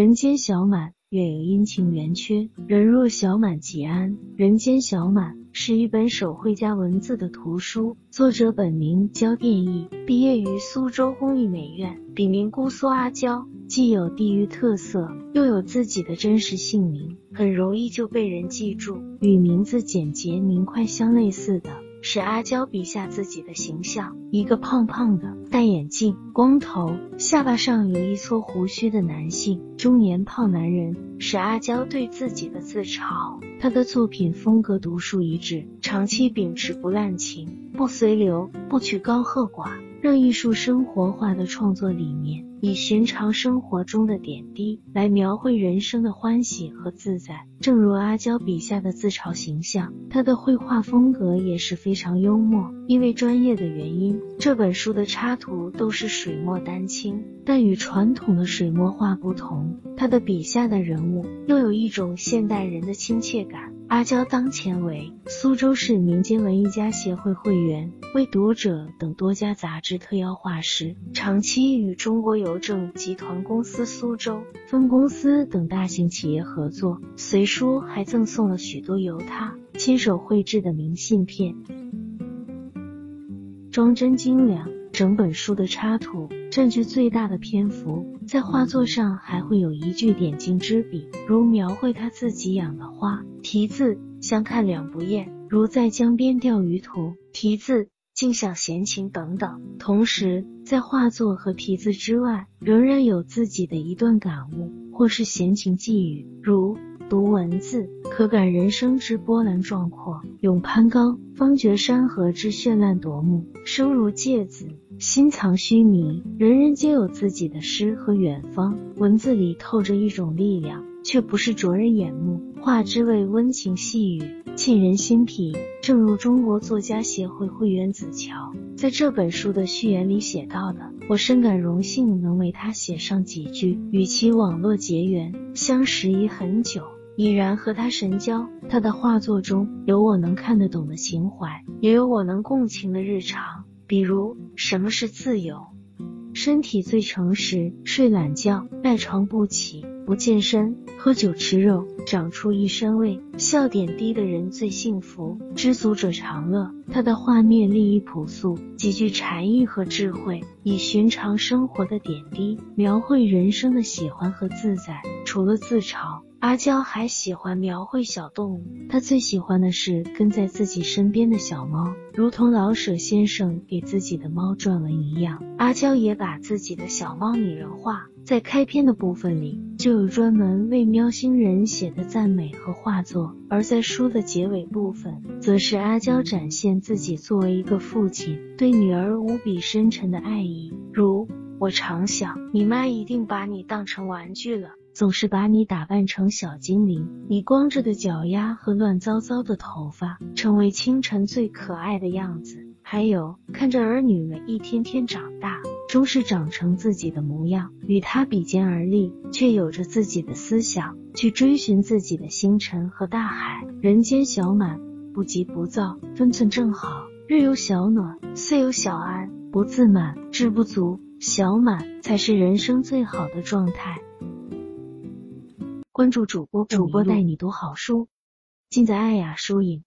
人间小满，月有阴晴圆缺，人若小满即安。人间小满是一本手绘加文字的图书，作者本名焦殿义，毕业于苏州工艺美院，笔名姑苏阿娇，既有地域特色，又有自己的真实姓名，很容易就被人记住。与名字简洁明快相类似的。是阿娇笔下自己的形象，一个胖胖的、戴眼镜、光头、下巴上有一撮胡须的男性，中年胖男人，是阿娇对自己的自嘲。他的作品风格独树一帜，长期秉持不滥情、不随流、不取高和寡，让艺术生活化的创作理念。以寻常生活中的点滴来描绘人生的欢喜和自在，正如阿娇笔下的自嘲形象，她的绘画风格也是非常幽默。因为专业的原因，这本书的插图都是水墨丹青，但与传统的水墨画不同，他的笔下的人物又有一种现代人的亲切感。阿娇当前为苏州市民间文艺家协会会员，为读者等多家杂志特邀画师，长期与中国邮政集团公司苏州分公司等大型企业合作。随书还赠送了许多由他亲手绘制的明信片，装帧精良。整本书的插图占据最大的篇幅，在画作上还会有一句点睛之笔，如描绘他自己养的花，题字相看两不厌；如在江边钓鱼图，题字尽享闲情等等。同时，在画作和题字之外，仍然有自己的一段感悟或是闲情寄语，如。读文字，可感人生之波澜壮阔；勇攀高，方觉山河之绚烂夺目。生如芥子，心藏须弥。人人皆有自己的诗和远方，文字里透着一种力量，却不是灼人眼目。画之为温情细语，沁人心脾。正如中国作家协会会员子乔在这本书的序言里写到的：“我深感荣幸能为他写上几句，与其网络结缘，相识已很久。”已然和他神交，他的画作中有我能看得懂的情怀，也有我能共情的日常。比如，什么是自由？身体最诚实，睡懒觉，赖床不起，不健身，喝酒吃肉，长出一身味，笑点低的人最幸福，知足者常乐。他的画面立意朴素，极具禅意和智慧，以寻常生活的点滴描绘人生的喜欢和自在。除了自嘲。阿娇还喜欢描绘小动物，她最喜欢的是跟在自己身边的小猫，如同老舍先生给自己的猫撰文一样。阿娇也把自己的小猫拟人化，在开篇的部分里就有专门为喵星人写的赞美和画作，而在书的结尾部分，则是阿娇展现自己作为一个父亲对女儿无比深沉的爱意，如我常想，你妈一定把你当成玩具了。总是把你打扮成小精灵，你光着的脚丫和乱糟糟的头发，成为清晨最可爱的样子。还有看着儿女们一天天长大，终是长成自己的模样，与他比肩而立，却有着自己的思想，去追寻自己的星辰和大海。人间小满，不急不躁，分寸正好。日有小暖，岁有小安，不自满，志不足，小满才是人生最好的状态。关注主播，主播带你读好书，尽在爱雅书影。